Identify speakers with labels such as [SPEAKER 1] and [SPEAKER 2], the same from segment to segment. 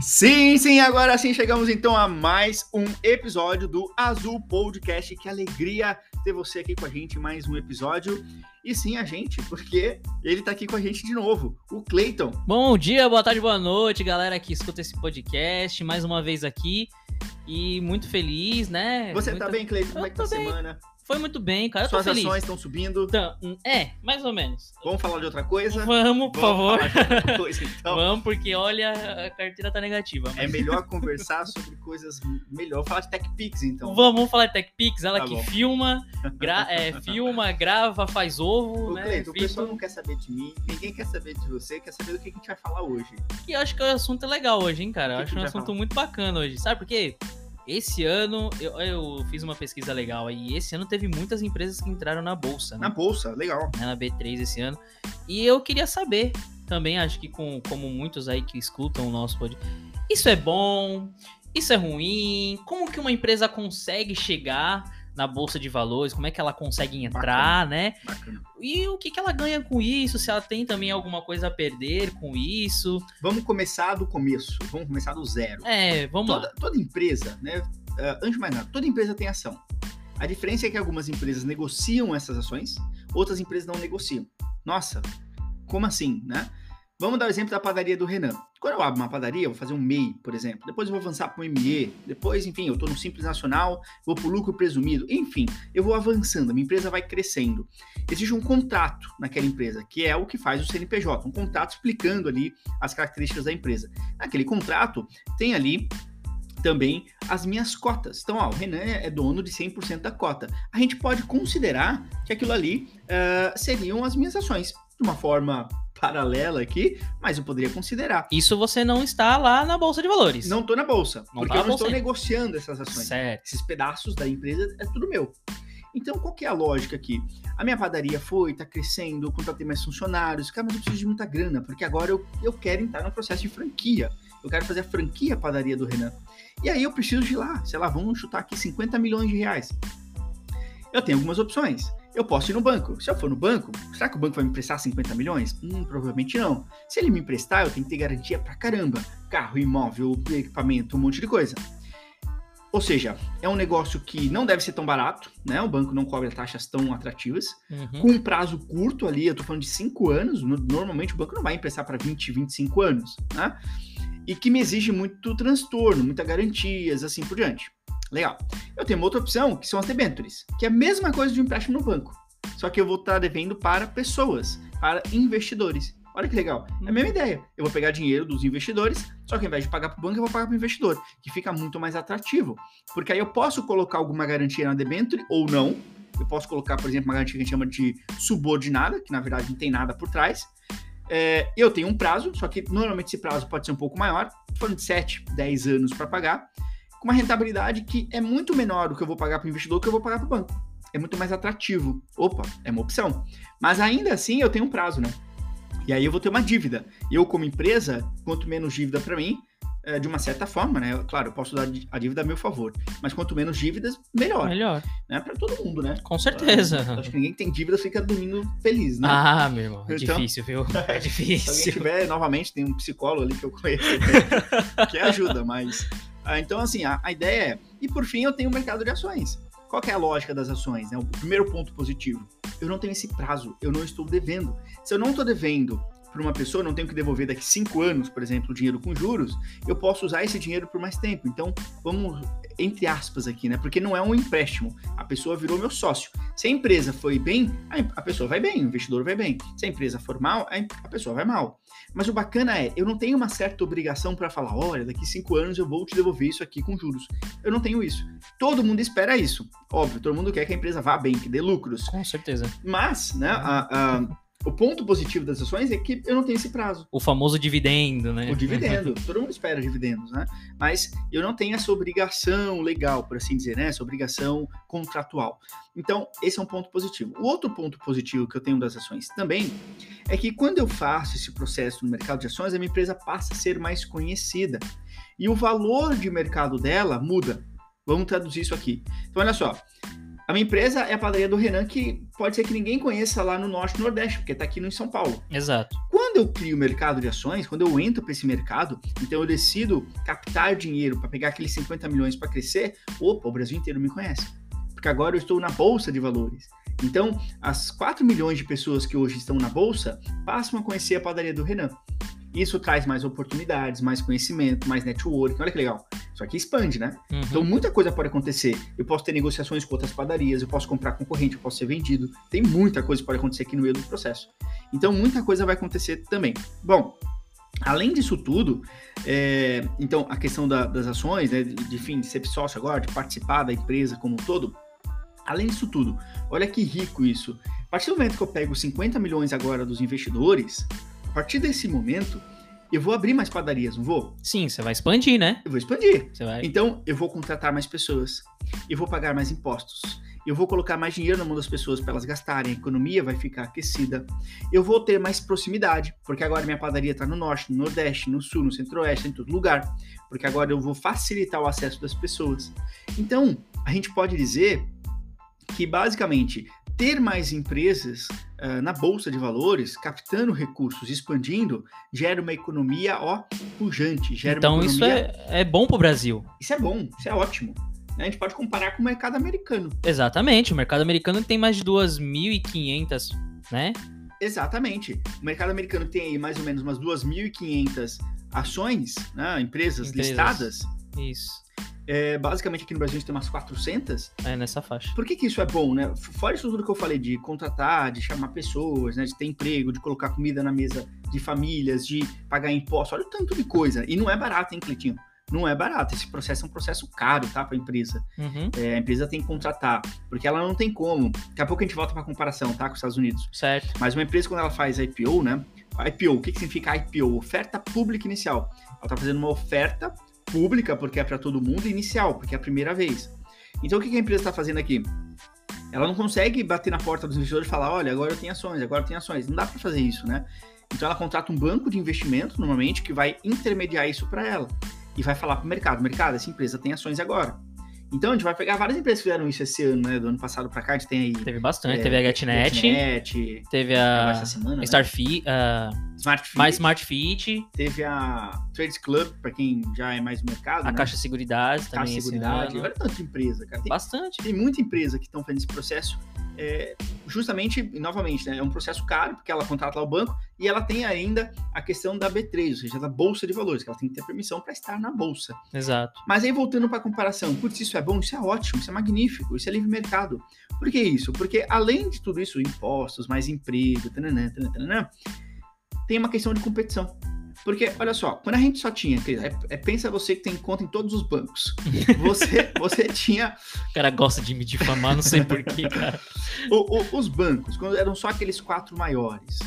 [SPEAKER 1] Sim, sim, agora sim chegamos então a mais um episódio do Azul Podcast. Que alegria ter você aqui com a gente mais um episódio. E sim, a gente, porque ele tá aqui com a gente de novo, o Cleiton.
[SPEAKER 2] Bom dia, boa tarde, boa noite, galera que escuta esse podcast, mais uma vez aqui. E muito feliz, né?
[SPEAKER 1] Você
[SPEAKER 2] muito...
[SPEAKER 1] tá bem, Cleiton? Como é que tá a semana?
[SPEAKER 2] Foi muito bem, cara.
[SPEAKER 1] Suas
[SPEAKER 2] feliz.
[SPEAKER 1] ações estão subindo.
[SPEAKER 2] Então, é, mais ou menos.
[SPEAKER 1] Vamos falar de outra coisa?
[SPEAKER 2] Vamos, por
[SPEAKER 1] Vamos
[SPEAKER 2] favor.
[SPEAKER 1] falar de outra coisa, então.
[SPEAKER 2] Vamos, porque olha, a carteira tá negativa.
[SPEAKER 1] É melhor conversar sobre coisas melhor. Vamos falar de TechPix, então.
[SPEAKER 2] Vamos, vamos falar de TechPix, ela
[SPEAKER 1] Tá
[SPEAKER 2] que
[SPEAKER 1] bom.
[SPEAKER 2] filma, gra- é, filma, grava, faz ovo,
[SPEAKER 1] Ô,
[SPEAKER 2] né?
[SPEAKER 1] Cleiton, o pessoal não quer saber de mim, ninguém quer saber de você, quer saber do que a gente vai falar hoje.
[SPEAKER 2] E eu acho que o assunto é legal hoje, hein, cara?
[SPEAKER 1] O
[SPEAKER 2] Eu
[SPEAKER 1] que
[SPEAKER 2] acho
[SPEAKER 1] que
[SPEAKER 2] um assunto
[SPEAKER 1] falar?
[SPEAKER 2] muito bacana hoje. Sabe por quê? Esse ano, eu, eu fiz uma pesquisa legal aí. Esse ano teve muitas empresas que entraram na bolsa,
[SPEAKER 1] Na
[SPEAKER 2] né?
[SPEAKER 1] bolsa, legal.
[SPEAKER 2] né, Na B3 esse ano. E eu queria saber também, acho que com, como muitos aí que escutam o nosso podcast, isso é bom? Isso é ruim? Como que uma empresa consegue chegar na bolsa de valores? Como é que ela consegue entrar, né?
[SPEAKER 1] Bacana.
[SPEAKER 2] E o que, que ela ganha com isso? Se ela tem também alguma coisa a perder com isso?
[SPEAKER 1] Vamos começar do começo, vamos começar do zero.
[SPEAKER 2] É, vamos lá.
[SPEAKER 1] Toda, toda empresa, né? ah, antes de mais nada, toda empresa tem ação. A diferença é que algumas empresas negociam essas ações, outras empresas não negociam. Nossa, como assim, né? Vamos dar o exemplo da padaria do Renan. Quando eu abro uma padaria, eu vou fazer um MEI, por exemplo. Depois eu vou avançar para um ME. Depois, enfim, eu estou no Simples Nacional, vou para o lucro presumido. Enfim, eu vou avançando, a minha empresa vai crescendo. Existe um contrato naquela empresa, que é o que faz o CNPJ. Um contrato explicando ali as características da empresa. Naquele contrato, tem ali também as minhas cotas. Então, ó, o Renan é dono de 100% da cota. A gente pode considerar que aquilo ali ah, seriam as minhas ações. De uma forma paralela aqui, mas eu poderia considerar.
[SPEAKER 2] Isso você não está lá na bolsa de valores.
[SPEAKER 1] Não estou na bolsa,
[SPEAKER 2] Não
[SPEAKER 1] porque
[SPEAKER 2] tá
[SPEAKER 1] eu não estou negociando essas ações.
[SPEAKER 2] Certo.
[SPEAKER 1] Esses pedaços da empresa é tudo meu. Então, qual que é a lógica aqui? A minha padaria foi, tá crescendo, contratei mais funcionários, cara, mas eu preciso de muita grana, porque agora eu, eu quero entrar no processo de franquia. Eu quero fazer a franquia padaria do Renan. E aí eu preciso de lá, sei lá, vamos chutar aqui 50 milhões de reais. Eu tenho algumas opções. Eu posso ir no banco. Se eu for no banco, será que o banco vai me emprestar 50 milhões? Hum, provavelmente não. Se ele me emprestar, eu tenho que ter garantia pra caramba. Carro, imóvel, equipamento, um monte de coisa. Ou seja, é um negócio que não deve ser tão barato, né? O banco não cobra taxas tão atrativas.
[SPEAKER 2] Uhum.
[SPEAKER 1] Com um prazo curto ali, eu tô falando de 5 anos, no- normalmente o banco não vai emprestar para 20, 25 anos, né? E que me exige muito transtorno, muitas garantias, assim por diante. Legal. Eu tenho uma outra opção, que são as debentures, que é a mesma coisa de um empréstimo no banco. Só que eu vou estar devendo para pessoas, para investidores. Olha que legal. É a mesma ideia. Eu vou pegar dinheiro dos investidores, só que ao invés de pagar para o banco, eu vou pagar para o investidor, que fica muito mais atrativo. Porque aí eu posso colocar alguma garantia na debenture ou não. Eu posso colocar, por exemplo, uma garantia que a gente chama de subordinada, que na verdade não tem nada por trás. É, eu tenho um prazo, só que normalmente esse prazo pode ser um pouco maior, falando de 7, 10 anos para pagar, com uma rentabilidade que é muito menor do que eu vou pagar para o investidor que eu vou pagar para o banco. É muito mais atrativo. Opa, é uma opção. Mas ainda assim eu tenho um prazo, né? E aí eu vou ter uma dívida. Eu, como empresa, quanto menos dívida para mim, é, de uma certa forma, né? Claro, eu posso dar a dívida a meu favor. Mas quanto menos dívidas, melhor.
[SPEAKER 2] Melhor.
[SPEAKER 1] Né? Para todo mundo, né?
[SPEAKER 2] Com certeza.
[SPEAKER 1] Acho que ninguém que tem dívida fica dormindo feliz, né?
[SPEAKER 2] Ah, meu irmão, é
[SPEAKER 1] Então-
[SPEAKER 2] difícil, viu? É
[SPEAKER 1] Se alguém
[SPEAKER 2] difícil.
[SPEAKER 1] tiver, novamente, tem um psicólogo ali que eu conheço também, que ajuda, mas. Ah, então, assim, a, a ideia é. E por fim, eu tenho o mercado de ações. Qual é a lógica das ações? Né? O primeiro ponto positivo. Eu não tenho esse prazo, eu não estou devendo. Se eu não estou devendo para uma pessoa, não tenho que devolver daqui cinco anos, por exemplo, o dinheiro com juros, eu posso usar esse dinheiro por mais tempo. Então, vamos, entre aspas aqui, né? Porque não é um empréstimo. A pessoa virou meu sócio. Se a empresa foi bem, a, pessoa vai bem, o investidor vai bem. Se a empresa for mal, a pessoa vai mal. Mas o bacana é, eu não tenho uma certa obrigação para falar, olha, daqui cinco anos eu vou te devolver isso aqui com juros. Eu não tenho isso. Todo mundo espera isso. Óbvio, todo mundo quer que a empresa vá bem, que dê lucros.
[SPEAKER 2] Com certeza.
[SPEAKER 1] Mas, né, a- a- o ponto positivo das ações é que eu não tenho esse prazo.
[SPEAKER 2] O famoso dividendo, né?
[SPEAKER 1] O dividendo, todo mundo espera dividendos, né? Mas eu não tenho essa obrigação legal, por assim dizer, né? Essa obrigação contratual. Então, esse é um ponto positivo. O outro ponto positivo que eu tenho das ações também é que quando eu faço esse processo no mercado de ações, a minha empresa passa a ser mais conhecida. E o valor de mercado dela muda. Vamos traduzir isso aqui. Então, olha só. A minha empresa é a padaria do Renan, que pode ser que ninguém conheça lá no Norte e Nordeste, porque está aqui no em São Paulo.
[SPEAKER 2] Exato.
[SPEAKER 1] Quando eu crio o mercado de ações, quando eu entro para esse mercado, então eu decido captar dinheiro para pegar aqueles 50 milhões para crescer, opa, o Brasil inteiro me conhece. Porque agora eu estou na bolsa de valores. Então, as 4 milhões de pessoas que hoje estão na bolsa passam a conhecer a padaria do Renan. Isso traz mais oportunidades, mais conhecimento, mais network. Olha que legal. Isso aqui expande, né?
[SPEAKER 2] Uhum.
[SPEAKER 1] Então muita coisa pode acontecer. Eu posso ter negociações com outras padarias, eu posso comprar concorrente, eu posso ser vendido. Tem muita coisa que pode acontecer aqui no meio do processo. Então muita coisa vai acontecer também. Bom, além disso tudo, é, então a questão da, das ações, né, de, de, fim, de ser sócio agora, de participar da empresa como um todo. Além disso tudo, olha que rico isso. A partir do momento que eu pego 50 milhões agora dos investidores, a partir desse momento, eu vou abrir mais padarias, não vou?
[SPEAKER 2] Sim, você vai expandir, né?
[SPEAKER 1] Eu vou expandir.
[SPEAKER 2] Você vai...
[SPEAKER 1] Então, eu vou contratar mais pessoas, eu vou pagar mais impostos, eu vou colocar mais dinheiro na mão das pessoas para elas gastarem, a economia vai ficar aquecida, eu vou ter mais proximidade, porque agora minha padaria está no norte, no nordeste, no sul, no centro-oeste, em todo lugar, porque agora eu vou facilitar o acesso das pessoas. Então, a gente pode dizer que basicamente ter mais empresas uh, na bolsa de valores, captando recursos, expandindo, gera uma economia ó pujante, gera
[SPEAKER 2] então isso é, é bom para o Brasil.
[SPEAKER 1] Isso é bom, isso é ótimo. A gente pode comparar com o mercado americano.
[SPEAKER 2] Exatamente, o mercado americano tem mais de 2.500, né?
[SPEAKER 1] Exatamente. O mercado americano tem aí mais ou menos umas 2.500 ações, né, empresas, empresas listadas.
[SPEAKER 2] Isso.
[SPEAKER 1] É, basicamente aqui no Brasil a gente tem umas 400.
[SPEAKER 2] É, nessa faixa.
[SPEAKER 1] Por que, que isso é bom, né? Fora isso tudo que eu falei de contratar, de chamar pessoas, né? De ter emprego, de colocar comida na mesa de famílias, de pagar imposto, olha o tanto de coisa. E não é barato, hein, Cleitinho? Não é barato. Esse processo é um processo caro, tá? Para a empresa.
[SPEAKER 2] Uhum.
[SPEAKER 1] É, a empresa tem que contratar, porque ela não tem como. Daqui a pouco a gente volta para comparação, tá? Com os Estados Unidos.
[SPEAKER 2] Certo.
[SPEAKER 1] Mas uma empresa, quando ela faz IPO, né? IPO, o que, que significa IPO? Oferta pública inicial. Ela tá fazendo uma oferta pública, porque é para todo mundo, e inicial, porque é a primeira vez. Então, o que a empresa está fazendo aqui? Ela não consegue bater na porta dos investidores e falar: olha, agora eu tenho ações, agora eu tenho ações. Não dá para fazer isso, né? Então, ela contrata um banco de investimento, normalmente, que vai intermediar isso para ela e vai falar para o mercado: mercado, essa empresa tem ações agora. Então a gente vai pegar várias empresas que fizeram isso esse ano, né? Do ano passado pra cá, a gente tem aí.
[SPEAKER 2] Teve bastante, é, teve a GetNet.
[SPEAKER 1] GetNet
[SPEAKER 2] teve a.
[SPEAKER 1] Essa semana,
[SPEAKER 2] Starfit.
[SPEAKER 1] Né? Uh, Smart Fit.
[SPEAKER 2] Mais Smart Fit.
[SPEAKER 1] Teve a Trades Club, pra quem já é mais do mercado.
[SPEAKER 2] A
[SPEAKER 1] né?
[SPEAKER 2] Caixa Seguridade também.
[SPEAKER 1] Caixa Seguridade. Olha tanta empresa, cara. Tem,
[SPEAKER 2] bastante.
[SPEAKER 1] Tem muita empresa que estão fazendo esse processo. É, justamente, novamente, né, é um processo caro, porque ela contrata lá o banco e ela tem ainda a questão da B3, ou seja, da Bolsa de Valores, que ela tem que ter permissão para estar na Bolsa.
[SPEAKER 2] Exato.
[SPEAKER 1] Mas aí, voltando para a comparação, putz, isso é bom, isso é ótimo, isso é magnífico, isso é livre mercado. Por que isso? Porque além de tudo isso, impostos, mais emprego, tananã, tananã, tem uma questão de competição. Porque, olha só, quando a gente só tinha, é, é, pensa você que tem conta em todos os bancos. Você, você tinha.
[SPEAKER 2] O cara gosta de me difamar, não sei porquê, cara.
[SPEAKER 1] o, o, os bancos, quando eram só aqueles quatro maiores,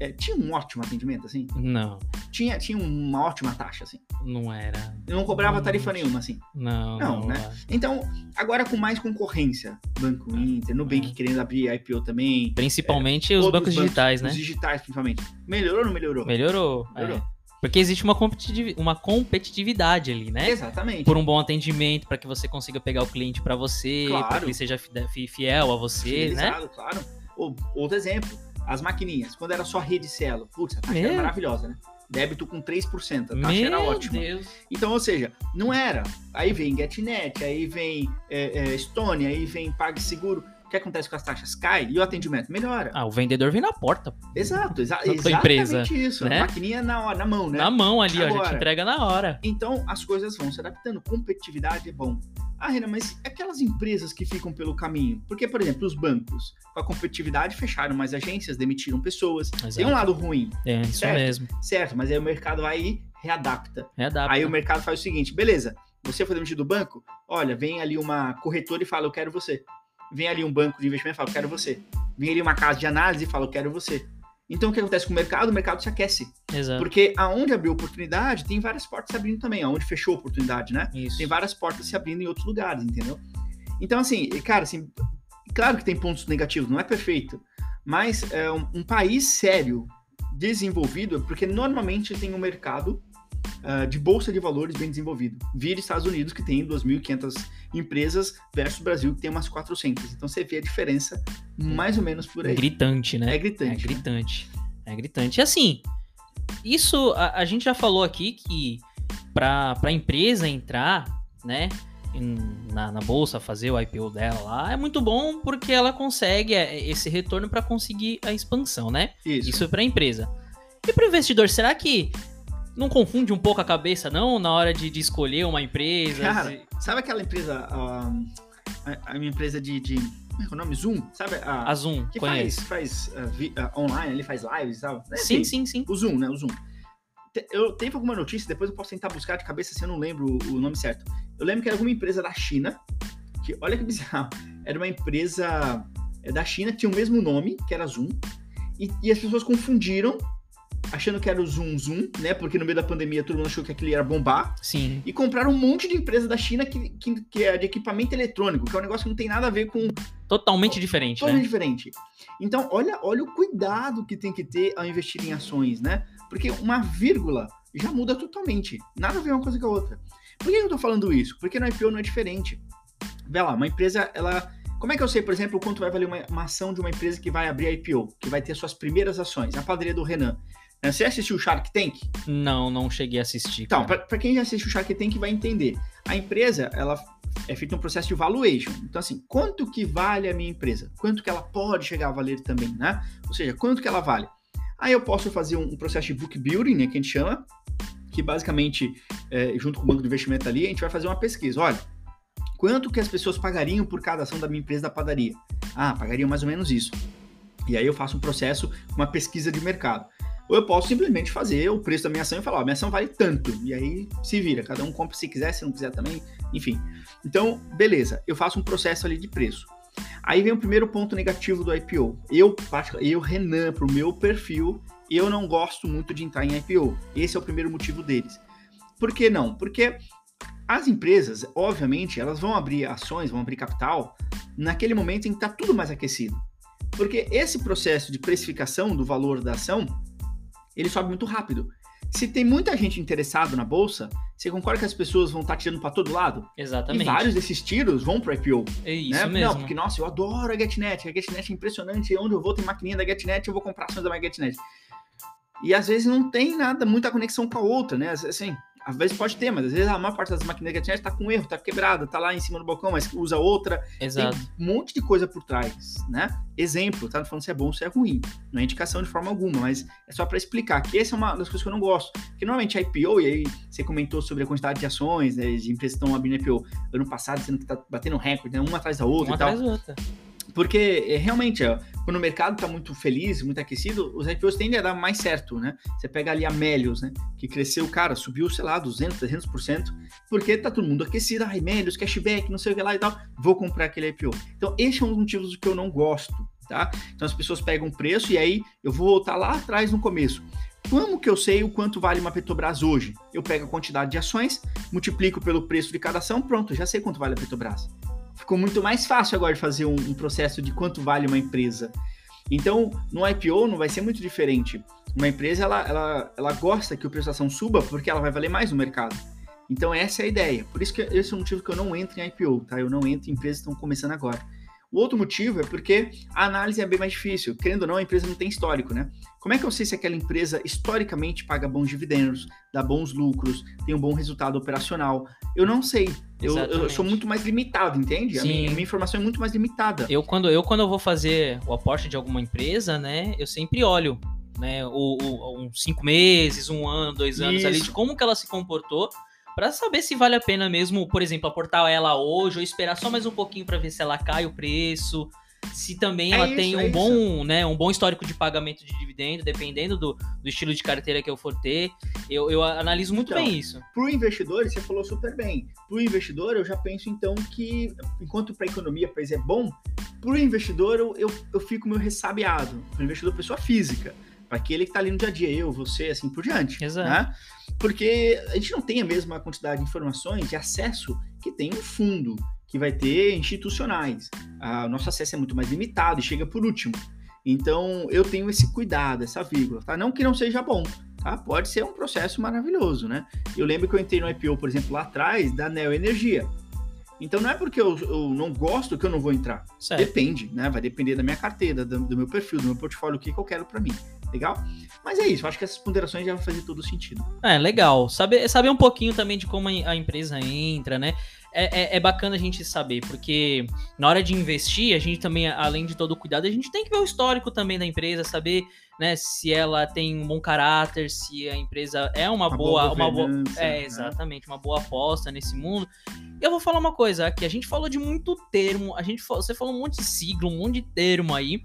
[SPEAKER 1] é, tinha um ótimo atendimento, assim?
[SPEAKER 2] Não.
[SPEAKER 1] Tinha, tinha uma ótima taxa, assim?
[SPEAKER 2] Não era.
[SPEAKER 1] Não cobrava tarifa nenhuma, assim?
[SPEAKER 2] Não,
[SPEAKER 1] não,
[SPEAKER 2] não
[SPEAKER 1] né?
[SPEAKER 2] Era.
[SPEAKER 1] Então, agora com mais concorrência, Banco Inter, Nubank
[SPEAKER 2] Uhum.
[SPEAKER 1] querendo abrir IPO também.
[SPEAKER 2] Principalmente os
[SPEAKER 1] outros
[SPEAKER 2] bancos digitais, né?
[SPEAKER 1] Os digitais, principalmente. Melhorou ou não melhorou?
[SPEAKER 2] Melhorou.
[SPEAKER 1] Melhorou.
[SPEAKER 2] é. Porque existe uma, competitivi- uma competitividade ali, né?
[SPEAKER 1] Exatamente.
[SPEAKER 2] Por um bom atendimento, para que você consiga pegar o cliente para você,
[SPEAKER 1] Claro.
[SPEAKER 2] para que ele seja fi- fi- fiel a você, né?
[SPEAKER 1] Fidelizado, claro. Ou, outro exemplo, as maquininhas. Quando era só rede Cielo, putz, a taxa
[SPEAKER 2] Meu.
[SPEAKER 1] era maravilhosa, né? Débito com 3%, a taxa era
[SPEAKER 2] Meu
[SPEAKER 1] ótima.
[SPEAKER 2] Deus.
[SPEAKER 1] Então, ou seja, não era. Aí vem GetNet, aí vem é, é, Estônia, aí vem PagSeguro. O que acontece com as taxas? Cai e o atendimento melhora.
[SPEAKER 2] Ah, o vendedor vem na porta,
[SPEAKER 1] Exato, exa exatamente
[SPEAKER 2] empresa,
[SPEAKER 1] isso.
[SPEAKER 2] né?
[SPEAKER 1] A maquininha na, hora, na mão, né?
[SPEAKER 2] na mão ali, ó, já te
[SPEAKER 1] Agora.
[SPEAKER 2] entrega na hora.
[SPEAKER 1] Então as coisas vão se adaptando. Competitividade é bom. Ah, Renan, mas aquelas empresas que ficam pelo caminho? Porque, por exemplo, os bancos, com a competitividade, fecharam mais agências, demitiram pessoas. Tem um
[SPEAKER 2] Exato.
[SPEAKER 1] lado ruim,
[SPEAKER 2] É isso
[SPEAKER 1] Certo.
[SPEAKER 2] mesmo.
[SPEAKER 1] certo, mas aí o mercado vai e readapta.
[SPEAKER 2] Readapta.
[SPEAKER 1] Aí o mercado faz o seguinte: beleza, você foi demitido do banco? Olha, vem ali uma corretora e fala, eu quero você. Vem ali um banco de investimento e fala, quero você. Vem ali uma casa de análise e fala, quero você. Então o que acontece com o mercado? O mercado se aquece.
[SPEAKER 2] Exato.
[SPEAKER 1] Porque aonde abriu oportunidade, tem várias portas se abrindo também. Aonde fechou oportunidade, né?
[SPEAKER 2] Isso.
[SPEAKER 1] Tem várias portas se abrindo em outros lugares, entendeu? Então, assim, cara, assim, claro que tem pontos negativos, não é perfeito. Mas é um, um país sério, desenvolvido, porque normalmente tem um mercado ah, de bolsa de valores bem desenvolvido. Vira Estados Unidos, que tem 2.500 empresas, versus Brasil, que tem umas 400. Então você vê a diferença mais ou menos por aí.
[SPEAKER 2] Gritante, né?
[SPEAKER 1] É gritante.
[SPEAKER 2] É gritante. É gritante. E assim, isso a, a gente já falou aqui que para a empresa entrar, né, na, na, bolsa, fazer o IPO dela lá, é muito bom porque ela consegue é, esse retorno para conseguir a expansão, né? Isso, Isso é para a empresa. E para o investidor, será que não confunde um pouco a cabeça, não, na hora de, de escolher uma empresa?
[SPEAKER 1] Cara, de... sabe aquela empresa, uh, a, a, minha empresa de, de como é, é o nome? Zoom, sabe?
[SPEAKER 2] A, a Zoom,
[SPEAKER 1] que conheço. faz, faz uh, vi, uh, online, ele faz lives e tal.
[SPEAKER 2] Sim, sim, sim.
[SPEAKER 1] O Zoom, né? O Zoom. Eu tenho alguma notícia, depois eu posso tentar buscar de cabeça se eu não lembro o nome certo. Eu lembro que era alguma empresa da China, que, olha que bizarro, era uma empresa é, da China que tinha o mesmo nome, que era Zoom, e, e as pessoas confundiram achando que era o Zoom Zoom, né? Porque no meio da pandemia todo mundo achou que aquilo ia bombar.
[SPEAKER 2] Sim.
[SPEAKER 1] E compraram um monte de empresa da China que, que, que, é de equipamento eletrônico, que é um negócio que não tem nada a ver com.
[SPEAKER 2] Totalmente diferente.
[SPEAKER 1] Totalmente
[SPEAKER 2] né?
[SPEAKER 1] diferente. Então, olha, olha o cuidado que tem que ter ao investir em ações, né? Porque uma vírgula já muda totalmente. Nada a ver uma coisa com a outra. Por que eu tô falando isso? Porque no IPO não é diferente. Vê lá, uma empresa, ela. Como é que eu sei, por exemplo, quanto vai valer uma, uma ação de uma empresa que vai abrir a IPO, que vai ter suas primeiras ações? A padaria do Renan. Né, você assistiu o Shark Tank?
[SPEAKER 2] Não, não cheguei a assistir.
[SPEAKER 1] Então, para quem já assistiu o Shark Tank vai entender. A empresa, ela é feita um processo de valuation. Então, assim, quanto que vale a minha empresa? Quanto que ela pode chegar a valer também, né? Ou seja, quanto que ela vale? Aí eu posso fazer um, processo de book building, né, que a gente chama, que basicamente, é, junto com o banco de investimento ali, a gente vai fazer uma pesquisa. Olha, quanto que as pessoas pagariam por cada ação da minha empresa da padaria? Ah, pagariam mais ou menos isso. E aí eu faço um processo, uma pesquisa de mercado. Ou eu posso simplesmente fazer o preço da minha ação e falar, ó, minha ação vale tanto. E aí se vira, cada um compra se quiser, se não quiser também, enfim. Então, beleza, eu faço um processo ali de preço. Aí vem o primeiro ponto negativo do IPO. Eu, eu Renan, para o meu perfil, eu não gosto muito de entrar em IPO. Esse é o primeiro motivo deles. Por que não? Porque as empresas, obviamente, elas vão abrir ações, vão abrir capital naquele momento em que está tudo mais aquecido. Porque esse processo de precificação do valor da ação ele sobe muito rápido. Se tem muita gente interessada na bolsa, você concorda que as pessoas vão estar tá tirando para todo lado?
[SPEAKER 2] Exatamente.
[SPEAKER 1] E vários desses tiros vão para IPO.
[SPEAKER 2] É isso né? mesmo.
[SPEAKER 1] Não, porque, nossa, eu adoro a GetNet. A GetNet é impressionante. Onde eu vou tem maquininha da GetNet, eu vou comprar ações da GetNet. E às vezes não tem nada, muita conexão com a outra, né? Assim, às vezes pode ter, mas às vezes a maior parte das máquinas da internet está com erro, está quebrada, está lá em cima do balcão, mas usa outra.
[SPEAKER 2] Exato.
[SPEAKER 1] Tem um monte de coisa por trás, né? Exemplo, tá? Não falando se é bom ou se é ruim. Não é indicação de forma alguma, mas é só para explicar que essa é uma das coisas que eu não gosto. Porque normalmente a IPO, e aí você comentou sobre a quantidade de ações, né, de empresas que estão abrindo IPO ano passado, sendo que tá batendo recorde, né? Uma atrás da outra
[SPEAKER 2] uma
[SPEAKER 1] e tal.
[SPEAKER 2] Atrás da outra.
[SPEAKER 1] Porque é, realmente, ó, quando o mercado está muito feliz, muito aquecido, os IPOs tendem a dar mais certo, né? Você pega ali a Melios, né? Que cresceu, cara, subiu, sei lá, 200, 300%, porque tá todo mundo aquecido, ai, Melios, cashback, não sei o que lá e tal, vou comprar aquele IPO. Então, esse é um dos motivos que eu não gosto, tá? Então, as pessoas pegam um preço e aí eu vou voltar lá atrás no começo. Como que eu sei o quanto vale uma Petrobras hoje? Eu pego a quantidade de ações, multiplico pelo preço de cada ação, pronto, já sei quanto vale a Petrobras ficou muito mais fácil agora de fazer um, um, processo de quanto vale uma empresa. Então, no IPO não vai ser muito diferente. Uma empresa, ela, ela, ela gosta que o preço da ação suba porque ela vai valer mais no mercado. Então, essa é a ideia. Por isso que esse é o motivo que eu não entro em IPO, tá? Eu não entro em empresas que estão começando agora. O outro motivo é porque a análise é bem mais difícil. Querendo ou não, a empresa não tem histórico, né? Como é que eu sei se aquela empresa historicamente paga bons dividendos, dá bons lucros, tem um bom resultado operacional? Eu não sei. Eu, eu sou muito mais limitado, entende? A minha, a minha, informação é muito mais limitada.
[SPEAKER 2] Eu quando, eu, quando eu vou fazer o aporte de alguma empresa, né, eu sempre olho né, o, o, uns cinco meses, um ano, dois anos Isso. ali, de como que ela se comportou para saber se vale a pena mesmo, por exemplo, aportar ela hoje ou esperar só mais um pouquinho para ver se ela cai o preço, se também é ela isso, tem um é bom, isso. né, um bom histórico de pagamento de dividendo, dependendo do, do estilo de carteira que eu for ter. Eu, eu analiso muito então, bem isso.
[SPEAKER 1] Para o investidor, você falou super bem. Para o investidor, eu já penso então que, enquanto para a economia país é bom, para o investidor eu, eu, eu fico meio ressabiado. Para o investidor, pessoa física aquele que está ali no dia a dia, eu, você, assim por diante.
[SPEAKER 2] Exato.
[SPEAKER 1] Né? Porque a gente não tem a mesma quantidade de informações, de acesso que tem um fundo, que vai ter institucionais. Ah, o nosso acesso é muito mais limitado e chega por último. Então eu tenho esse cuidado, essa vírgula, tá? Não que não seja bom, tá? Pode ser um processo maravilhoso, né? Eu lembro que eu entrei no IPO, por exemplo, lá atrás, da Neo Energia. Então não é porque eu, eu, não gosto que eu não vou entrar.
[SPEAKER 2] Certo.
[SPEAKER 1] Depende, né? Vai depender da minha carteira, do, do, meu perfil, do meu portfólio, o que, que eu quero para mim. Legal? Mas é isso, acho que essas ponderações já vão fazer todo sentido.
[SPEAKER 2] É, legal. Saber, saber um pouquinho também de como a empresa entra, né? É, é, é, bacana a gente saber, porque na hora de investir, a gente também, além de todo o cuidado, a gente tem que ver o histórico também da empresa, saber né, se ela tem um bom caráter, se a empresa é uma, uma boa, boa uma boa, é né? exatamente uma boa aposta nesse mundo. E eu vou falar uma coisa, aqui a gente falou de muito termo, a gente você falou um monte de sigla, um monte de termo aí,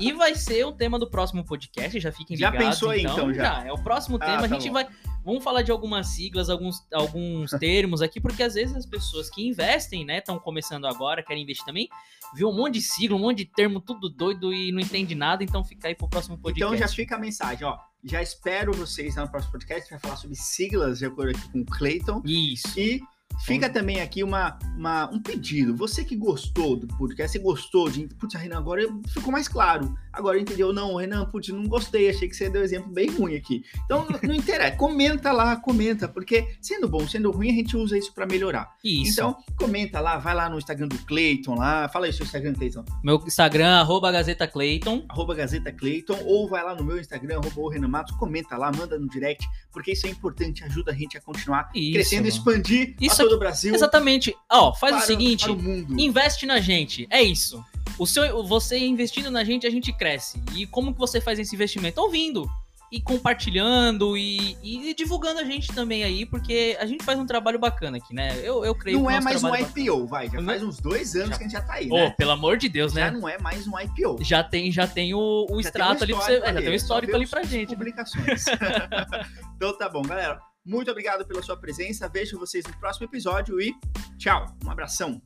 [SPEAKER 2] e vai ser o tema do próximo podcast, já fiquem ligados.
[SPEAKER 1] Já pensou aí, então, então já.
[SPEAKER 2] já. É o próximo ah, tema, tá a gente bom. vai Vamos falar de algumas siglas, alguns, alguns termos aqui, porque às vezes as pessoas que investem, né, estão começando agora, querem investir também, vê um monte de sigla, um monte de termo, tudo doido e não entende nada, então fica aí pro próximo podcast.
[SPEAKER 1] Então já fica a mensagem, ó. Já espero vocês no próximo podcast, vai falar sobre siglas, acordo aqui com o Clayton.
[SPEAKER 2] Isso.
[SPEAKER 1] E Fica também aqui uma, uma, um pedido. Você que gostou do podcast, você gostou de. Putz, Renan, agora ficou mais claro. Agora entendeu? Não, Renan, putz, não gostei. Achei que você deu exemplo bem ruim aqui. Então, não, interessa. comenta lá, comenta. Porque sendo bom, sendo ruim, a gente usa isso para melhorar.
[SPEAKER 2] Isso.
[SPEAKER 1] Então, comenta lá, vai lá no Instagram do Clayton lá. Fala aí seu Instagram, Clayton.
[SPEAKER 2] Meu Instagram, arroba Gazeta Clayton.
[SPEAKER 1] Arroba Gazeta Clayton. Ou vai lá no meu Instagram, arroba o Renan Matos. Comenta lá, manda no direct. Porque isso é importante, ajuda a gente a continuar isso, crescendo, mano. expandir
[SPEAKER 2] isso todo o Brasil. Exatamente. Ó, faz para, o seguinte, o investe na gente. É isso. O seu, você investindo na gente, a gente cresce. E como que você faz esse investimento? Ouvindo e compartilhando e, e, divulgando a gente também aí, porque a gente faz um trabalho bacana aqui, né? Eu, eu creio
[SPEAKER 1] Não
[SPEAKER 2] que
[SPEAKER 1] é mais um IPO, bacana. vai. Já faz uns dois anos já. que a gente já tá aí, né?
[SPEAKER 2] Oh, pelo amor de Deus,
[SPEAKER 1] já
[SPEAKER 2] né?
[SPEAKER 1] Já não é mais um IPO.
[SPEAKER 2] Já tem, já tem o, o extrato ali pra você. É, já tem um histórico ali pra gente.
[SPEAKER 1] Publicações. então tá bom, galera. Muito obrigado pela sua presença. Vejo vocês no próximo episódio e tchau. Um abração.